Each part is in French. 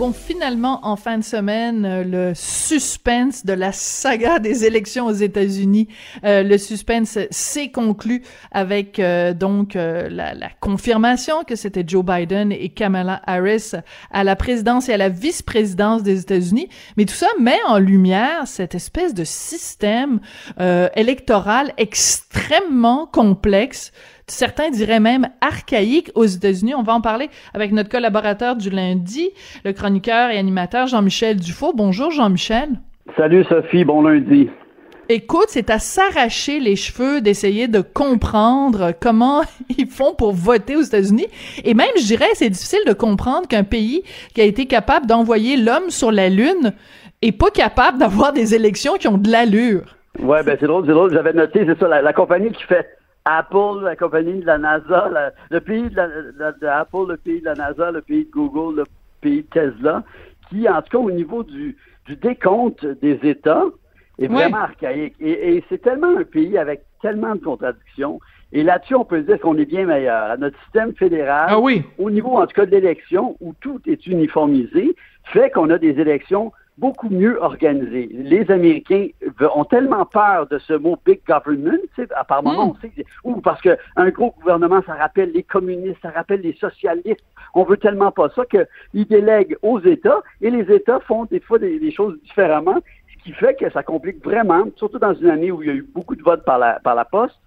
Bon, finalement, en fin de semaine, euh, le suspense de la saga des élections aux États-Unis, euh, le suspense s'est conclu avec euh, donc la, la, confirmation que c'était Joe Biden et Kamala Harris à la présidence et à la vice-présidence des États-Unis. Mais tout ça met en lumière cette espèce de système électoral extrêmement complexe certains diraient même archaïque aux États-Unis. On va en parler avec notre collaborateur du lundi, le chroniqueur et animateur Jean-Michel Dufault. Bonjour Jean-Michel. Salut Sophie, bon lundi. Écoute, c'est à s'arracher les cheveux d'essayer de comprendre comment ils font pour voter aux États-Unis. Et même, je dirais, c'est difficile de comprendre qu'un pays qui a été capable d'envoyer l'homme sur la Lune est pas capable d'avoir des élections qui ont de l'allure. Ouais, ben c'est drôle, c'est drôle. J'avais noté, c'est ça, la compagnie qui fait Apple, la compagnie de la NASA, le pays de, la, Apple, le pays de la NASA, le pays de Google, le pays de Tesla, qui, en tout cas, au niveau du, décompte des États, est vraiment archaïque. Et, c'est tellement un pays avec tellement de contradictions. Et là-dessus, on peut dire qu'on est bien meilleur. Notre système fédéral, ah oui. au niveau, en tout cas, de l'élection, où tout est uniformisé, fait qu'on a des élections beaucoup mieux organisé. Les Américains ont tellement peur de ce mot big government, à part moment, hmm. on sait ou parce qu'un gros gouvernement, ça rappelle les communistes, ça rappelle les socialistes. On veut tellement pas ça qu'ils délèguent aux États et les États font des fois des, choses différemment, ce qui fait que ça complique vraiment, surtout dans une année où il y a eu beaucoup de votes par la, par la poste.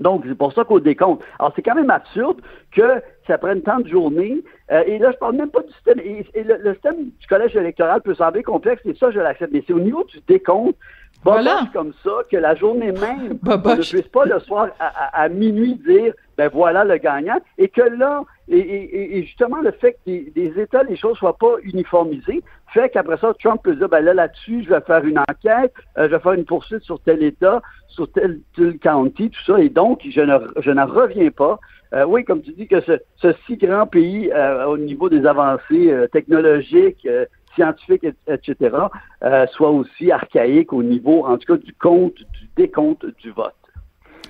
Donc, c'est pour ça qu'au décompte. Alors, c'est quand même absurde que ça prenne tant de journées. Euh, et là, je parle même pas du système. Et, le, système du collège électoral peut sembler complexe, et ça, je l'accepte. Mais c'est au niveau du décompte, voilà. comme ça, que la journée même, on ne puisse pas le soir à, minuit dire, ben voilà le gagnant. Et que là, et, justement, le fait que des, États, les choses soient pas uniformisées, fait qu'après ça, Trump peut dire, ben là, là-dessus, je vais faire une enquête, euh, je vais faire une poursuite sur tel État, sur tel, tel county, tout ça. Et donc, je ne, je n'en reviens pas. Euh, oui, comme tu dis, que ce, ce si grand pays, euh, au niveau des avancées technologiques, scientifiques, etc., soit aussi archaïque au niveau, en tout cas, du compte, du décompte du vote.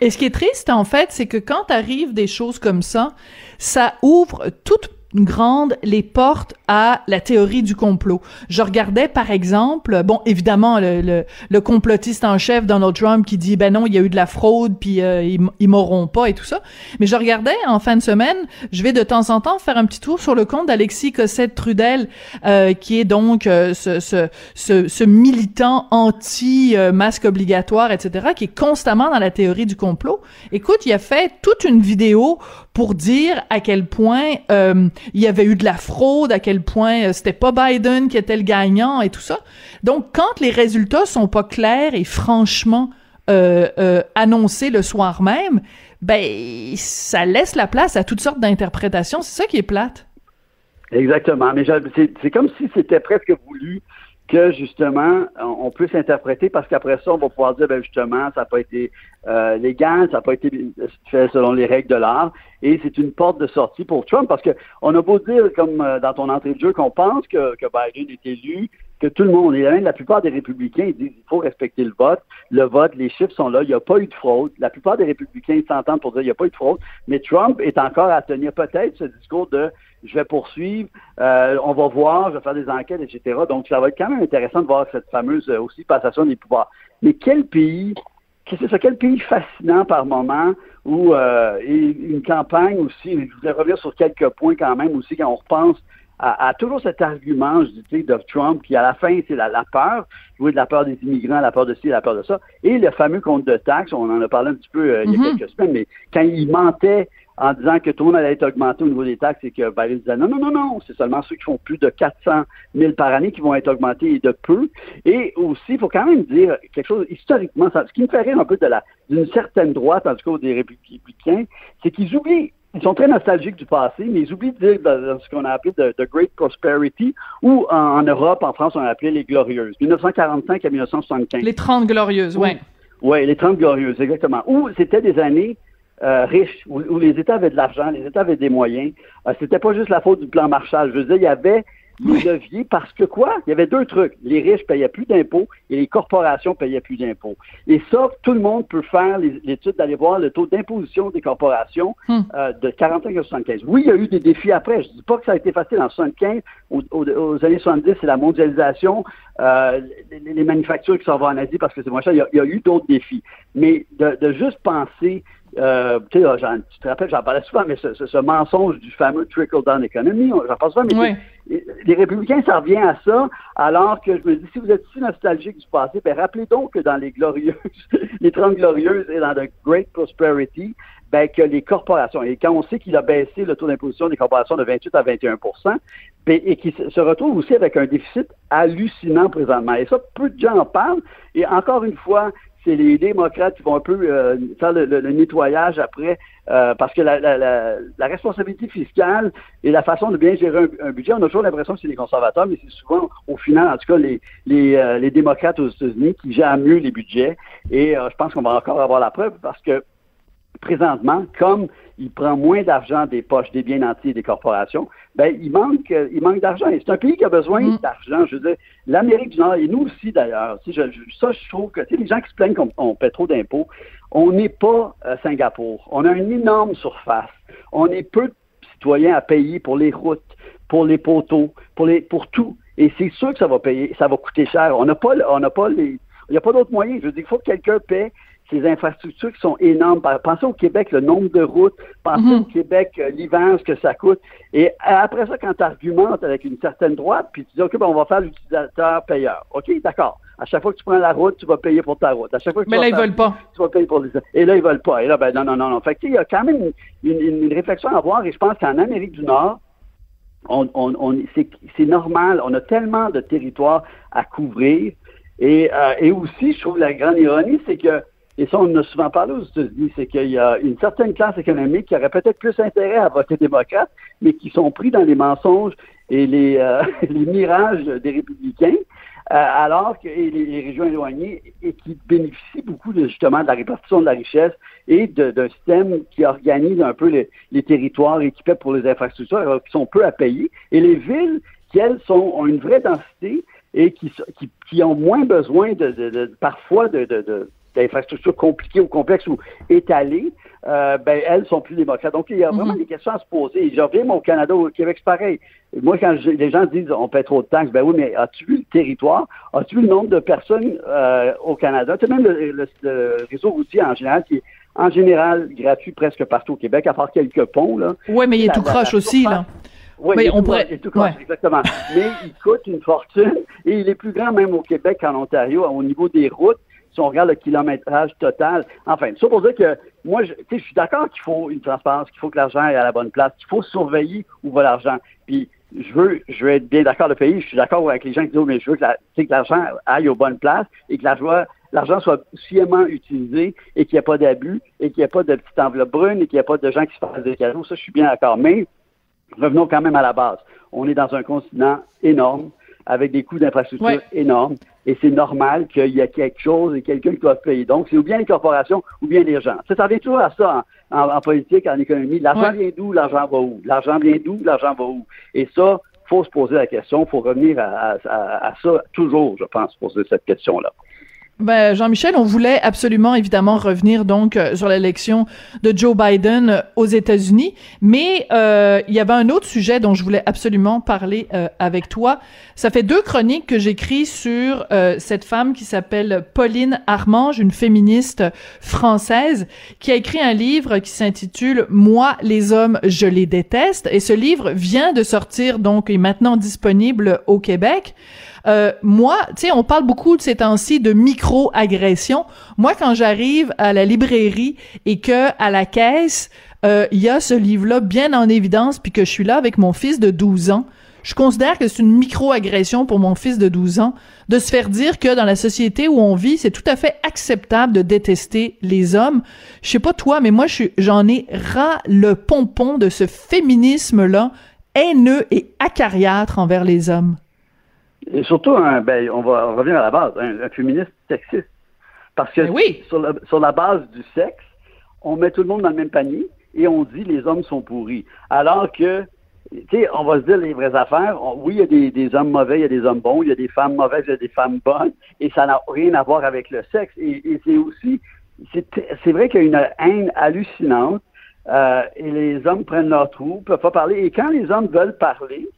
Et ce qui est triste, en fait, c'est que quand arrivent des choses comme ça, ça ouvre toute grande les portes à la théorie du complot. Je regardais par exemple, bon évidemment le, le, complotiste en chef Donald Trump qui dit ben non il y a eu de la fraude puis euh, ils, ils m'auront pas et tout ça. Mais je regardais en fin de semaine, je vais de temps en temps faire un petit tour sur le compte d'Alexis Cossette Trudel euh, qui est donc euh, ce, ce, ce, ce, militant anti masque obligatoire etc qui est constamment dans la théorie du complot. Écoute, il a fait toute une vidéo pour dire à quel point euh, il y avait eu de la fraude, à quel point euh, c'était pas Biden qui était le gagnant et tout ça. Donc, quand les résultats sont pas clairs et franchement euh, euh annoncés le soir même, ben ça laisse la place à toutes sortes d'interprétations. C'est ça qui est plate. Exactement. Mais c'est comme si c'était presque voulu que justement on peut s'interpréter parce qu'après ça on va pouvoir dire ben justement ça n'a pas été euh, légal, ça n'a pas été fait selon les règles de l'art et c'est une porte de sortie pour Trump parce que on a beau dire comme euh, dans ton entrée de jeu qu'on pense que, que Biden est élu, que tout le monde, et même la plupart des républicains ils disent qu'il faut respecter le vote, le vote, les chiffres sont là, il n'y a pas eu de fraude. La plupart des républicains s'entendent pour dire qu'il n'y a pas eu de fraude, mais Trump est encore à tenir peut-être ce discours de je vais poursuivre, euh, on va voir, je vais faire des enquêtes, etc. Donc, ça va être quand même intéressant de voir cette fameuse euh, aussi passation des pouvoirs. Mais quel pays, c'est ça, quel pays fascinant par moment où euh, une campagne aussi, je voudrais revenir sur quelques points quand même aussi quand on repense à, toujours cet argument, je dis, de Trump, qui à la fin, c'est la, la, peur, jouer de la peur des immigrants, la peur de ci, la peur de ça, et le fameux compte de taxes, on en a parlé un petit peu il y a mm-hmm. quelques semaines, mais quand il mentait en disant que tout le monde allait être augmenté au niveau des taxes et que Biden disait non, non, non, non, c'est seulement ceux qui font plus de 400 000 par année qui vont être augmentés et de peu. Et aussi, il faut quand même dire quelque chose historiquement, ce qui me fait rire un peu de la d'une certaine droite, en tout cas des républicains, c'est qu'ils oublient ils sont très nostalgiques du passé, mais ils oublient de dire dans ce qu'on a appelé the, Great Prosperity, ou en, Europe, en France, on a appelé les Glorieuses, 1945 à 1975. Les 30 Glorieuses, oui. Oui, les 30 Glorieuses, exactement. Où c'était des années euh, riches, où, les États avaient de l'argent, les États avaient des moyens. Euh, c'était pas juste la faute du plan Marshall. Je veux dire, il y avait les leviers parce que quoi? Il y avait deux trucs. Les riches payaient plus d'impôts et les corporations payaient plus d'impôts. Et ça, tout le monde peut faire l'étude d'aller voir le taux d'imposition des corporations hmm. euh, de 45 à 75. Oui, il y a eu des défis après. Je dis pas que ça a été facile en 75. Aux, années 70, c'est la mondialisation, euh, les, manufactures qui s'en vont en Asie parce que c'est moins cher. Il y a, eu d'autres défis. Mais de, de juste penser euh, tu, te rappelles, j'en parlais souvent, mais ce, mensonge du fameux trickle-down economy, j'en parle souvent, mais les républicains, ça revient à ça, alors que je me dis, si vous êtes si nostalgique du passé, ben rappelez donc que dans les glorieuses, les 30 glorieuses et dans the Great Prosperity, ben, que les corporations, et quand on sait qu'il a baissé le taux d'imposition des corporations de 28 à 21% ben, et qu'il se retrouve aussi avec un déficit hallucinant présentement. Et ça, peu de gens en parlent. Et encore une fois, c'est les démocrates qui vont un peu euh, faire le, nettoyage après, euh, parce que la, responsabilité fiscale et la façon de bien gérer un, budget, on a toujours l'impression que c'est les conservateurs, mais c'est souvent, au final, en tout cas, les, les, euh, les démocrates aux États-Unis qui gèrent mieux les budgets. Et je pense qu'on va encore avoir la preuve parce que présentement, comme il prend moins d'argent des poches des biens et des corporations, ben il manque euh, il manque d'argent. Et c'est un pays qui a besoin mm. d'argent. Je veux dire, l'Amérique du Nord, et nous aussi d'ailleurs, je, ça je trouve que les gens qui se plaignent qu'on paie trop d'impôts, on n'est pas euh, Singapour. On a une énorme surface. On est peu de citoyens à payer pour les routes, pour les poteaux, pour les pour tout. Et c'est sûr que ça va payer, ça va coûter cher. On n'a pas on n'a pas les il n'y a pas d'autre moyen. Je veux dire, il faut que quelqu'un paie ces infrastructures qui sont énormes. Pensez au Québec, le nombre de routes. Pensez mhm. au Québec, euh, l'hiver, ce que ça coûte. Et après ça, quand tu argumentes avec une certaine droite, puis tu dis, OK, ben, on va faire l'utilisateur payeur. OK, d'accord. À chaque fois que tu prends la route, tu vas payer pour ta route. À chaque fois que Mais là, ils veulent pas. Tu vas payer pour les... Et là, ils veulent pas. Et là, ben non, non, non, non. Fait que, il y a quand même une, réflexion à avoir. Et je pense qu'en Amérique du Nord, on, on, c'est normal. On a tellement de territoires à couvrir. Et, euh, et aussi, je trouve la grande ironie, c'est que et ça, on en a souvent parlé aux États-Unis, c'est qu'il y a une certaine classe économique qui aurait peut-être plus intérêt à voter démocrate, mais qui sont pris dans les mensonges et les, euh, mirages des républicains, euh, alors que les, régions éloignées et qui bénéficient beaucoup justement de la répartition de la richesse et d'un système qui organise un peu les, territoires équipés pour les infrastructures, alors qui sont peu à payer. Et les villes qui, elles, sont, ont une vraie densité et qui, qui, ont moins besoin de, parfois de d'infrastructures compliquées ou complexes ou étalées, euh, ben, elles sont plus démocrates. Donc, il y a vraiment mhm. des questions à se poser. je reviens au Canada, au Québec, c'est pareil. Moi, quand les gens disent on paie trop de taxes, ben oui, mais as-tu vu le territoire? As-tu vu le nombre de personnes euh, au Canada? Tu sais, même le, réseau routier en général qui est en général gratuit presque partout au Québec, à part quelques ponts. Là. Oui, mais il est tout croche aussi, là. Oui, on pourrait... tout croche, exactement. mais il coûte une fortune et il est plus grand même au Québec qu'en Ontario au niveau des routes si on regarde le kilométrage total. Enfin, ça pour dire que moi, je, je suis d'accord qu'il faut une transparence, qu'il faut que l'argent est à la bonne place, qu'il faut surveiller où va l'argent. Puis je veux, je veux être bien d'accord le pays. Je suis d'accord avec les gens qui disent, oh, mais je veux que, l'argent aille aux bonnes places et que l'argent soit sciemment utilisé et qu'il n'y ait pas d'abus et qu'il n'y ait pas de petites enveloppes brunes et qu'il n'y ait pas de gens qui se fassent des cadeaux. Ça, je suis bien d'accord. Mais revenons quand même à la base. On est dans un continent énorme avec des coûts d'infrastructure énormes. Et c'est normal qu'il y ait quelque chose et quelqu'un qui doit payer. Donc, c'est ou bien les corporations ou bien les gens. Ça, ça revient toujours à ça en, politique, en économie. L'argent vient d'où, l'argent va où? L'argent vient d'où, l'argent va où? Et ça, faut se poser la question, faut revenir à, à ça toujours, je pense, poser cette question-là. Ben, Jean-Michel, on voulait absolument, évidemment, revenir donc euh, sur l'élection de Joe Biden euh, aux États-Unis, mais euh, il y avait un autre sujet dont je voulais absolument parler avec toi. Ça fait deux chroniques que j'écris sur cette femme qui s'appelle Pauline Armange, une féministe française, qui a écrit un livre qui s'intitule Moi, les hommes, je les déteste, et ce livre vient de sortir donc est maintenant disponible au Québec. Euh, moi, tu sais, on parle beaucoup de ces temps-ci de micro-agressions. Moi, quand j'arrive à la librairie et que à la caisse, euh, il y a ce livre-là bien en évidence, puis que je suis là avec mon fils de 12 ans, je considère que c'est une micro-agression pour mon fils de 12 ans de se faire dire que dans la société où on vit, c'est tout à fait acceptable de détester les hommes. Je sais pas toi, mais moi, j'en ai ras le pompon de ce féminisme-là haineux et acariâtre envers les hommes. Et surtout, ben, on va revenir à la base, un, féministe sexiste. Parce que ben sur, la, base du sexe, on met tout le monde dans le même panier et on dit les hommes sont pourris. Alors que sais, on va se dire les vraies affaires. oui, il y a des, des, hommes mauvais, il y a des hommes bons, il y a des femmes mauvaises, il y a des femmes bonnes, et ça n'a rien à voir avec le sexe. Et, et c'est aussi, c'est vrai qu'il y a une haine hallucinante, euh, et les hommes prennent leur trou, peuvent pas parler. Et quand les hommes veulent parler,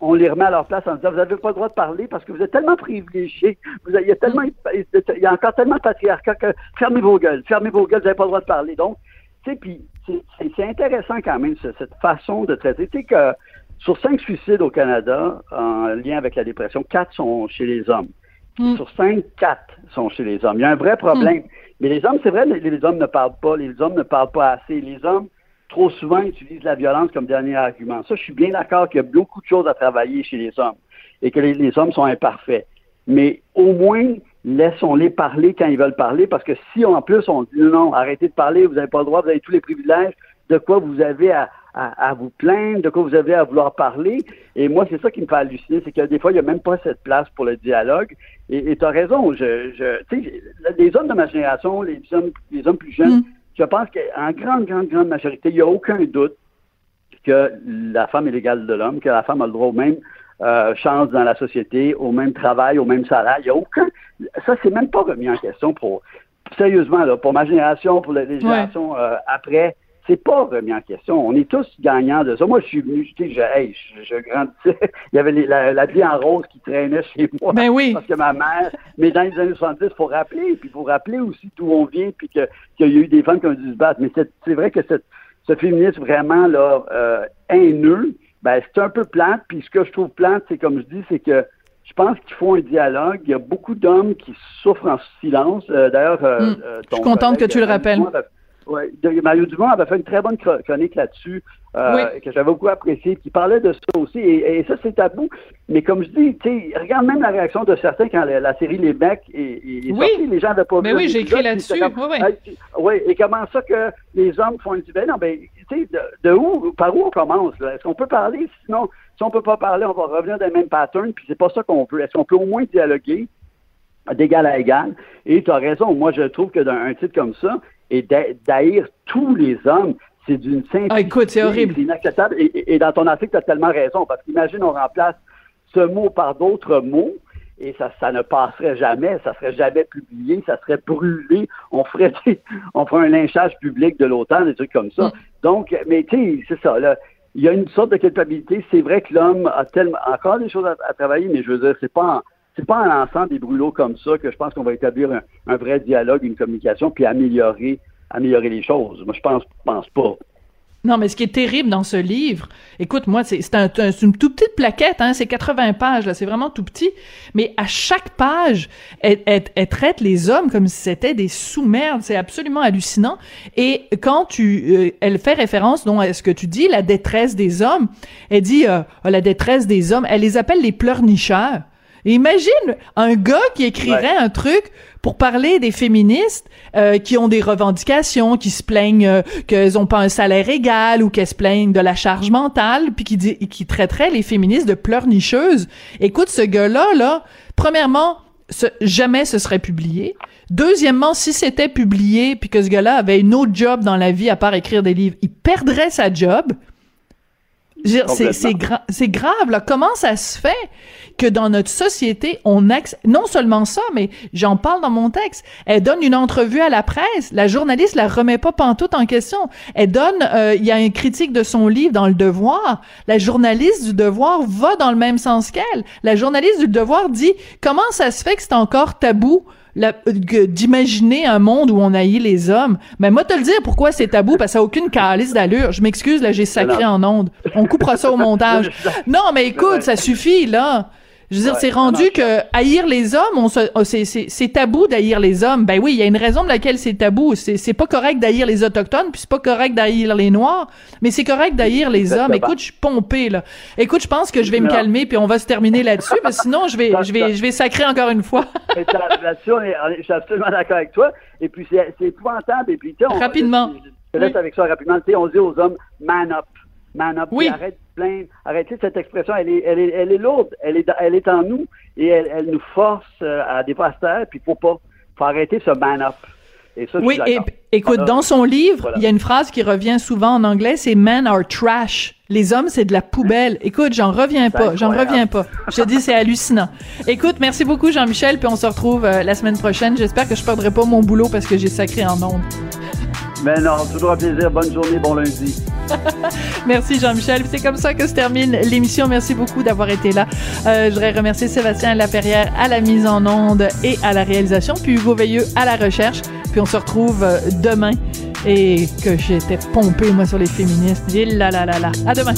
on les remet à leur place en disant vous n'avez pas le droit de parler parce que vous êtes tellement privilégiés, vous il y a tellement il y a encore tellement de patriarcat que fermez vos gueules, fermez vos gueules, vous n'avez pas le droit de parler. Donc, tu sais, puis c'est intéressant quand même cette façon de traiter. Tu sais que sur cinq suicides au Canada en lien avec la dépression, quatre sont chez les hommes. Mm. Sur cinq, quatre sont chez les hommes. Il y a un vrai problème. Mm. Mais les hommes, c'est vrai, les, les hommes ne parlent pas, les hommes ne parlent pas assez. Les hommes trop souvent utilisent la violence comme dernier argument. Ça, je suis bien d'accord qu'il y a beaucoup de choses à travailler chez les hommes et que les, hommes sont imparfaits. Mais au moins, laissons-les parler quand ils veulent parler, parce que si en plus on dit non, arrêtez de parler, vous n'avez pas le droit, vous avez tous les privilèges, de quoi vous avez à, vous plaindre, de quoi vous avez à vouloir parler. Et moi, c'est ça qui me fait halluciner, c'est que des fois, il n'y a même pas cette place pour le dialogue. Et tu as raison, je, je, les hommes de ma génération, les hommes, les hommes plus jeunes, mm je pense qu'en grande, grande, grande majorité, il n'y a aucun doute que la femme est l'égale de l'homme, que la femme a le droit aux mêmes euh, chances dans la société, au même travail, au même salaire. Il n'y a aucun. Ça, c'est même pas remis en question pour. Sérieusement, là, pour ma génération, pour les générations euh, après, c'est pas remis en question. On est tous gagnants de ça. Moi, je suis venu, je, je, je grandissais. Il y avait la, vie en rose qui traînait chez moi. Ben oui. Parce que ma mère, mais dans les années 70, il faut rappeler, puis il faut rappeler aussi d'où on vient, puis qu'il y a eu des femmes qui ont dû se battre. Mais c'est vrai que cette, ce féminisme vraiment là, euh, haineux, ben, c'est un peu plate. Puis ce que je trouve plate, c'est comme je dis, c'est que je pense qu'il faut un dialogue. Il y a beaucoup d'hommes qui souffrent en silence. Euh, d'ailleurs, euh, hmm. je suis contente que tu le rappelles. Oui, Mario Dumont avait fait une très bonne chronique là-dessus, euh, que j'avais beaucoup apprécié, qui parlait de ça aussi. Et, ça, c'est tabou. Mais comme je dis, tu sais, regarde même la réaction de certains quand la, série Les Mecs est, oui. sortie. Les gens n'avaient pas Mais oui, j'ai écrit là-dessus. Oui, oui. oui, et comment ça que les hommes font une ben non, ben, tu sais, de, où, par où on commence? Est-ce qu'on peut parler? Sinon, si on peut pas parler, on va revenir dans le même pattern, puis c'est pas ça qu'on veut. Est-ce qu'on peut au moins dialoguer? d'égal à égal? Et tu as raison, moi je trouve que dans un titre comme ça, et d'haïr tous les hommes, c'est d'une simplicité. Ah, écoute, c'est horrible. C'est inacceptable. Et, dans ton article, tu as tellement raison, parce qu'imagine, on remplace ce mot par d'autres mots, et ça, ça ne passerait jamais, ça serait jamais publié, ça serait brûlé, on ferait, on ferait un lynchage public de l'OTAN, des trucs comme ça. Mm. Donc, mais tu sais, c'est ça, là, il y a une sorte de culpabilité. C'est vrai que l'homme a tellement, encore des choses à, travailler, mais je veux dire, c'est pas c'est pas en lançant des brûlots comme ça que je pense qu'on va établir un, vrai dialogue, une communication, puis améliorer, améliorer les choses. Moi, je pense, pense pas. Non, mais ce qui est terrible dans ce livre, écoute, moi, c'est un, une toute petite plaquette, hein, c'est 80 pages, là, c'est vraiment tout petit, mais à chaque page, elle, traite les hommes comme si c'était des sous-merdes, c'est absolument hallucinant. Et quand tu, euh, elle fait référence donc à ce que tu dis, la détresse des hommes, elle dit euh, la détresse des hommes, elle les appelle les pleurnicheurs. Imagine un gars qui écrirait un truc pour parler des féministes euh, qui ont des revendications, qui se plaignent euh, qu'elles ont pas un salaire égal ou qu'elles se plaignent de la charge mentale, puis qui, dit, qui traiterait les féministes de pleurnicheuses. Écoute, ce gars-là, là, premièrement, jamais ce serait publié. Deuxièmement, si c'était publié, puis que ce gars-là avait une autre job dans la vie à part écrire des livres, il perdrait sa job. C'est grave, là. Comment ça se fait que dans notre société, on accepte, non seulement ça, mais j'en parle dans mon texte, elle donne une entrevue à la presse, la journaliste la remet pas pantoute en question. Elle donne, euh, il y a une critique de son livre dans Le Devoir, la journaliste du Devoir va dans le même sens qu'elle. La journaliste du Devoir dit, comment ça se fait que c'est encore tabou d'imaginer un monde où on haït les hommes. Mais moi, te le dire pourquoi c'est tabou, parce que ça n'a aucune calice d'allure. Je m'excuse, là, j'ai sacré en ondes. On coupera ça au montage. Non, mais écoute, ça suffit, là. Je veux dire, c'est rendu que haïr les hommes, on oh, c'est tabou d'haïr les hommes. Ben oui, il y a une raison de laquelle c'est tabou. C'est pas correct d'haïr les autochtones, puis c'est pas correct d'haïr les noirs, mais c'est correct d'haïr les hommes. Écoute, je suis pompé là. Écoute, je pense que je vais me calmer, puis on va se terminer là-dessus, parce que sinon je vais, je vais, je vais sacrer encore une fois. là-dessus, je suis absolument d'accord avec toi. Et puis c'est épouvantable. Et puis rapidement. Je te laisse avec ça rapidement. on dit aux hommes, man up man up, oui. arrête de plaindre, arrêtez cette expression, elle est, elle est, elle est lourde, elle est, elle est en nous et elle, elle nous force euh, à dépasser terre, puis faut pas, faut arrêter ce man up. oui, et, écoute, dans son livre, il y a une phrase qui revient souvent en anglais, c'est Men are trash. Les hommes, c'est de la poubelle. Écoute, j'en reviens pas, j'en reviens pas. Je te dis, c'est hallucinant. Écoute, merci beaucoup Jean-Michel, puis on se retrouve euh, la semaine prochaine. J'espère que je perdrai pas mon boulot parce que j'ai sacré en ondes. Mais non, toujours un plaisir. Bonne journée, bon lundi. Merci Jean-Michel. C'est comme ça que se termine l'émission. Merci beaucoup d'avoir été là. Euh, je voudrais remercier Sébastien Laperrière à la mise en onde et à la réalisation, puis Hugo Veilleux à la recherche. Puis on se retrouve euh, demain et que j'étais pompé moi sur les féministes. Et là là là là. À demain.